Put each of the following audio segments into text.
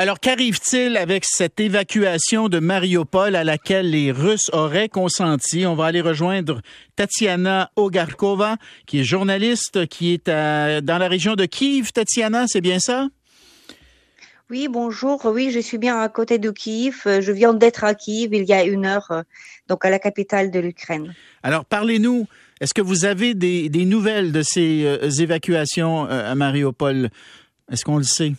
Alors, qu'arrive-t-il avec cette évacuation de Mariupol à laquelle les Russes auraient consenti? On va aller rejoindre Tatiana Ogarkova, qui est journaliste, qui est dans la région de Kiev. Tatiana, c'est bien ça? Oui, bonjour. Oui, je suis bien à côté de Kiev. Je viens d'être à Kiev il y a une heure, donc à la capitale de l'Ukraine. Alors, parlez-nous. Est-ce que vous avez des, nouvelles de ces euh, évacuations euh, à Mariupol? Est-ce qu'on le sait?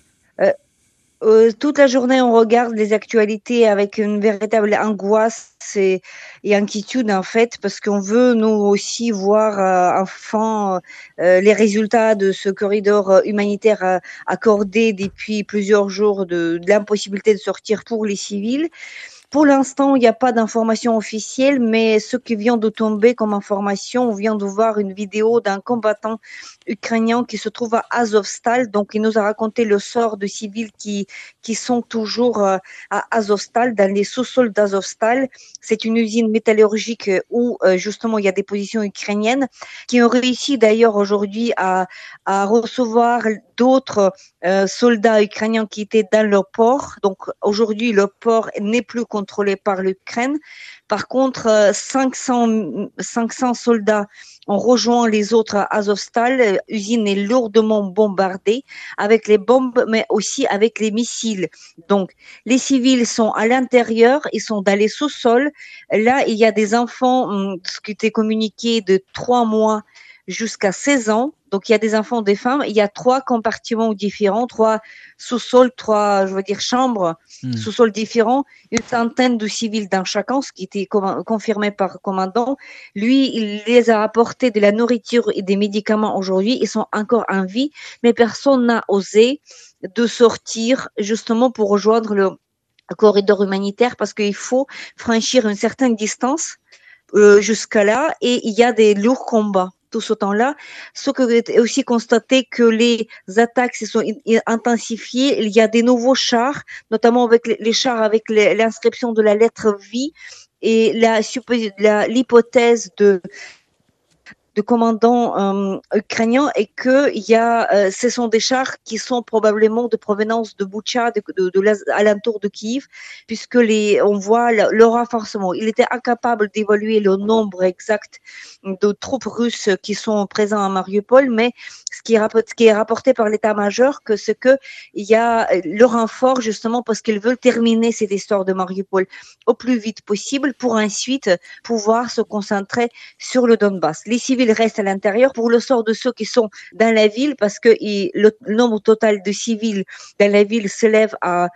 Euh, euh, toute la journée, on regarde les actualités avec une véritable angoisse et, inquiétude en fait, parce qu'on veut nous aussi voir euh, enfin euh, les résultats de ce corridor humanitaire accordé depuis plusieurs jours de l'impossibilité de sortir pour les civils. Pour l'instant, il n'y a pas d'information officielle, mais ce qui vient de tomber comme information, on vient de voir une vidéo d'un combattant ukrainien qui se trouve à Azovstal. Donc, il nous a raconté le sort de civils qui, qui sont toujours euh, à Azovstal, dans les sous-sols d'Azovstal. C'est une usine métallurgique où, euh, justement, il y a des positions ukrainiennes qui ont réussi d'ailleurs aujourd'hui à, à recevoir d'autres euh, soldats ukrainiens qui étaient dans le port. Donc, aujourd'hui, le port n'est plus par l'Ukraine. Par contre, 500, euh, 500 soldats ont rejoint les autres Azovstal. L'usine est lourdement bombardée avec les bombes, mais aussi avec les missiles. Donc, les civils sont à l'intérieur, ils sont dans les sous-sols. Là, il y a des enfants, hum, ce qui était communiqué de trois mois jusqu'à 16 ans. Donc il y a des enfants, des femmes. Il y a trois compartiments différents, trois sous-sols, trois, je veux dire, chambres, hmm. sous-sols différents, une centaine de civils dans chacun, ce qui était confirmé par le commandant. Lui, il les a apporté de la nourriture et des médicaments aujourd'hui. Ils sont encore en vie, mais personne n'a osé de sortir justement pour rejoindre le corridor humanitaire parce qu'il faut franchir une certaine distance euh, jusqu'à là et il y a des lourds combats tout ce temps-là. Ce que est aussi constaté que les attaques se sont intensifiées. Il y a des nouveaux chars, notamment avec les chars avec l'inscription de la lettre vie et l'hypothèse de de commandants euh, ukrainiens et que y a, euh, ce sont des chars qui sont probablement de provenance de Boucha, de, de, de de Kiev, puisque les, on voit le renforcement. Il était incapable d'évaluer le nombre exact de troupes russes qui sont présentes à Mariupol, mais ce qui est rapporté, par l'état-major, que c'est que il y a le renfort justement parce qu'ils veulent terminer cette histoire de Mariupol au plus vite possible pour ensuite pouvoir se concentrer sur le Donbass. Les civils restent à l'intérieur pour le sort de ceux qui sont dans la ville parce que le nombre total de civils dans la ville s'élève à,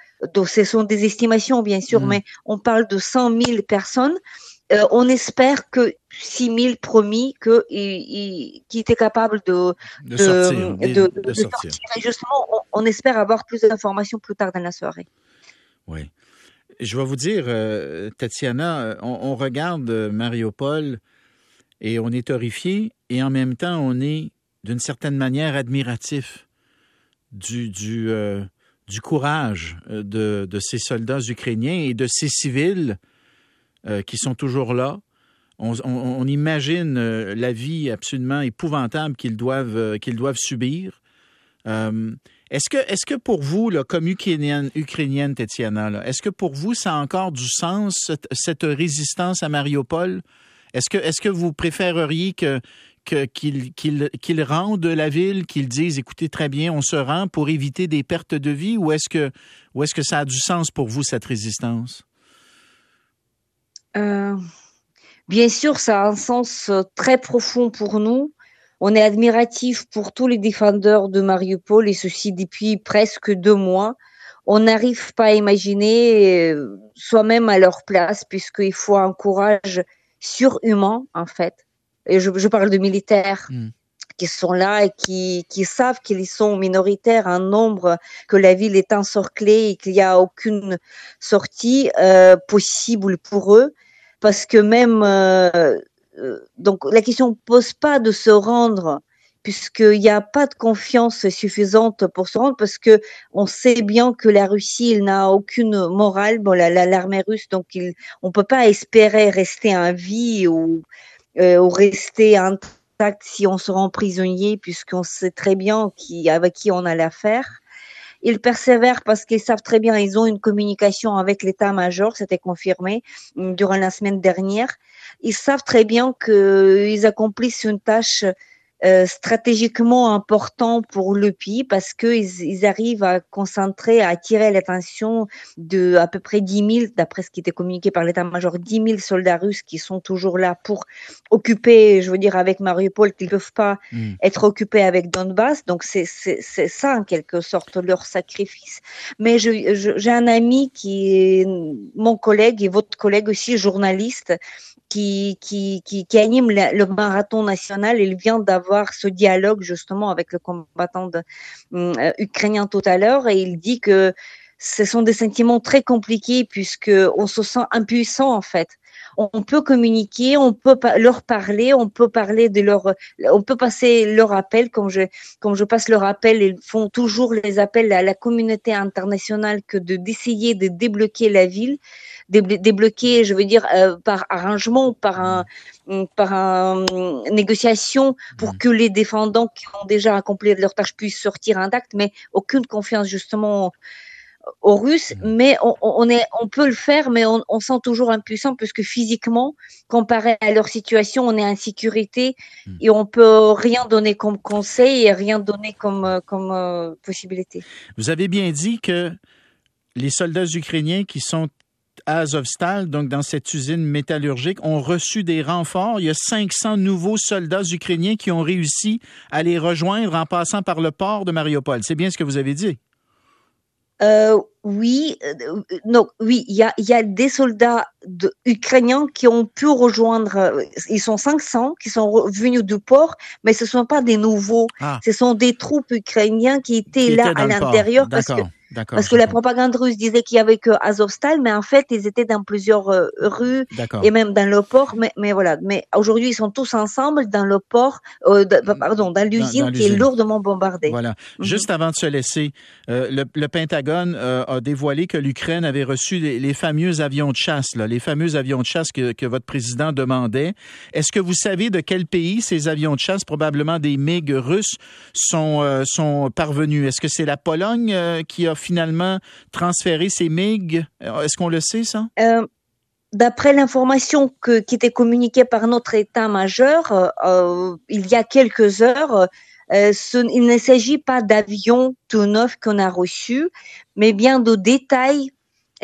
ce sont des estimations bien sûr, mm. mais on parle de 100 000 personnes. Euh, on espère que 6 000 promis que, qui étaient capables de, de, sortir, de, sortir. Et justement, on, espère avoir plus d'informations plus tard dans la soirée. Oui. Je vais vous dire, euh, Tatiana, euh, on, on regarde Mariupol et on est horrifié et en même temps on est d'une certaine manière admiratif du, du, euh, courage euh, de, de, ces soldats ukrainiens et de ces civils euh, qui sont toujours là. On, imagine la vie absolument épouvantable qu'ils doivent, doivent subir. est-ce que, est que pour vous, là, comme ukrainienne, ukrainienne Tetiana, est-ce que pour vous, ça a encore du sens, cette, cette résistance à Mariupol? Est-ce que, est que vous préféreriez que, qu'ils rendent la ville, qu'ils disent écoutez très bien, on se rend pour éviter des pertes de vie ou est-ce que, est que ça a du sens pour vous, cette résistance? Euh, bien sûr, ça a un sens euh, très profond pour nous. On est admiratif pour tous les défendeurs de Mariupol et ceci depuis presque deux mois. On n'arrive pas à imaginer euh, soi-même à leur place puisqu'il faut un courage surhumains, en fait. Et je, parle de militaires. Hmm. qui sont là et qui, qui savent qu'ils sont minoritaires en nombre, que la ville est encerclée et qu'il n'y a aucune sortie euh, possible pour eux, parce que même euh, euh, donc la question ne pose pas de se rendre puisqu'il n'y a pas de confiance suffisante pour se rendre, parce que on sait bien que la Russie n'a aucune morale, bon, l'armée russe, donc il, on peut pas espérer rester en vie ou, euh, ou rester intact si on se rend prisonnier, puisqu'on sait très bien qui, avec qui on a l'affaire. Ils persévèrent parce qu'ils savent très bien, ils ont une communication avec l'état-major, c'était confirmé durant la semaine dernière. Ils savent très bien qu'ils accomplissent une tâche euh, stratégiquement important pour le pays parce qu'ils ils arrivent à concentrer, à attirer l'attention de à peu près 10 000, d'après ce qui était communiqué par l'état-major, 10 000 soldats russes qui sont toujours là pour occuper, je veux dire, avec Mariupol, qu'ils ne peuvent pas mm. être occupés avec Donbass. Donc c'est ça en quelque sorte leur sacrifice. Mais j'ai je, un ami qui est mon collègue et votre collègue aussi, journaliste, qui, qui, qui, qui anime le, marathon national. Il vient d'avoir ce dialogue justement avec le combattant de, euh, ukrainien tout à l'heure et il dit que ce sont des sentiments très compliqués puisque on se sent impuissant en fait. On peut communiquer, on peut leur parler, on peut parler de leur, on peut passer leur appel comme je, comme je passe leur appel. Ils font toujours les appels à la communauté internationale que de d'essayer de débloquer la ville débloquer, je veux dire, euh, par arrangement, par un, mm, par un, mm, négociation, pour mm. que les défendants qui ont déjà accompli leur tâche puissent sortir intacts, mais aucune confiance justement aux Russes, mais on, on, est, on peut le faire, mais on, on, sent toujours impuissant puisque physiquement, comparé à leur situation, on est en sécurité et on peut rien donner comme conseil et rien donner comme, comme euh, possibilité. Vous avez bien dit que les soldats ukrainiens qui sont Azovstal, donc dans cette usine métallurgique, ont reçu des renforts. Il y a 500 nouveaux soldats ukrainiens qui ont réussi à les rejoindre en passant par le port de Mariupol. C'est bien ce que vous avez dit? Euh, oui, euh, non, oui, il y a, y a, des soldats ukrainiens qui ont pu rejoindre. Euh, ils sont 500 qui sont venus du port, mais ce ne sont pas des nouveaux. Ah. Ce sont des troupes ukrainiennes qui étaient là à l'intérieur parce que parce que la propagande russe disait qu'il y avait que Azovstal, mais en fait, ils étaient dans plusieurs euh, rues et même dans le port. Mais, mais voilà. Mais aujourd'hui, ils sont tous ensemble dans le port, euh, pardon, dans l'usine qui est lourdement bombardée. Voilà. Mhm. Juste avant de se laisser, euh, le, Pentagone a dévoilé que l'Ukraine avait reçu les, fameux avions de chasse, là, les fameux avions de chasse que, que votre président demandait. Est-ce que vous savez de quel pays ces avions de chasse, probablement des MiG russes, sont, sont parvenus? Est-ce que c'est la Pologne qui a finalement transféré ces MiG? Est-ce qu'on le sait, ça? Euh, d'après l'information qui était communiquée par notre état-major euh, euh, il y a quelques heures, il ne s'agit pas d'avions tout neufs qu'on a reçus, mais bien de détails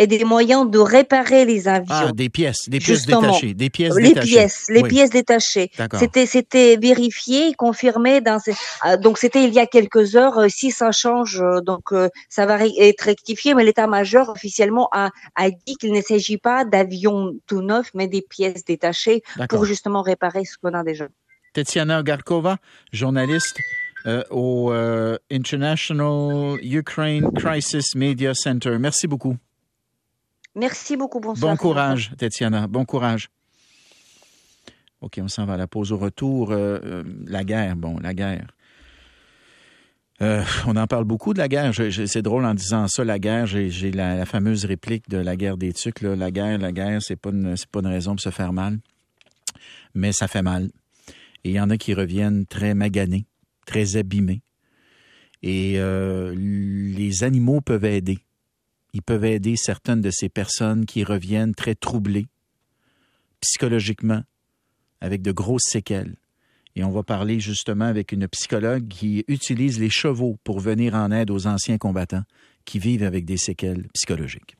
et des moyens de réparer les avions. Ah, des pièces, des pièces détachées, des pièces les pièces, les pièces détachées. C'était, c'était vérifié, confirmé dans ah, donc c'était il y a quelques heures. Euh, si ça change, euh, donc euh, ça va être rectifié, mais l'état-major officiellement a, a dit qu'il ne s'agit pas d'avions tout neufs, mais des pièces détachées pour justement réparer ce qu'on a déjà. Tetiana Garkova, journaliste. au International Ukraine Crisis Media Center. Merci beaucoup. Merci beaucoup. Bonsoir. Bon courage, Tetiana. Bon courage. OK, on s'en va à la pause au retour. Euh, euh, la guerre, bon, la guerre. Euh, on en parle beaucoup de la guerre. C'est drôle en disant ça, la guerre. J'ai la, fameuse réplique de la guerre des tucs. La guerre, la guerre, c'est pas, une, pas une raison pour se faire mal. Mais ça fait mal. Et il y en a qui reviennent très maganés, très abîmés. Et les animaux peuvent aider. Ils peuvent aider certaines de ces personnes qui reviennent très troublées psychologiquement, avec de grosses séquelles. Et on va parler justement avec une psychologue qui utilise les chevaux pour venir en aide aux anciens combattants qui vivent avec des séquelles psychologiques.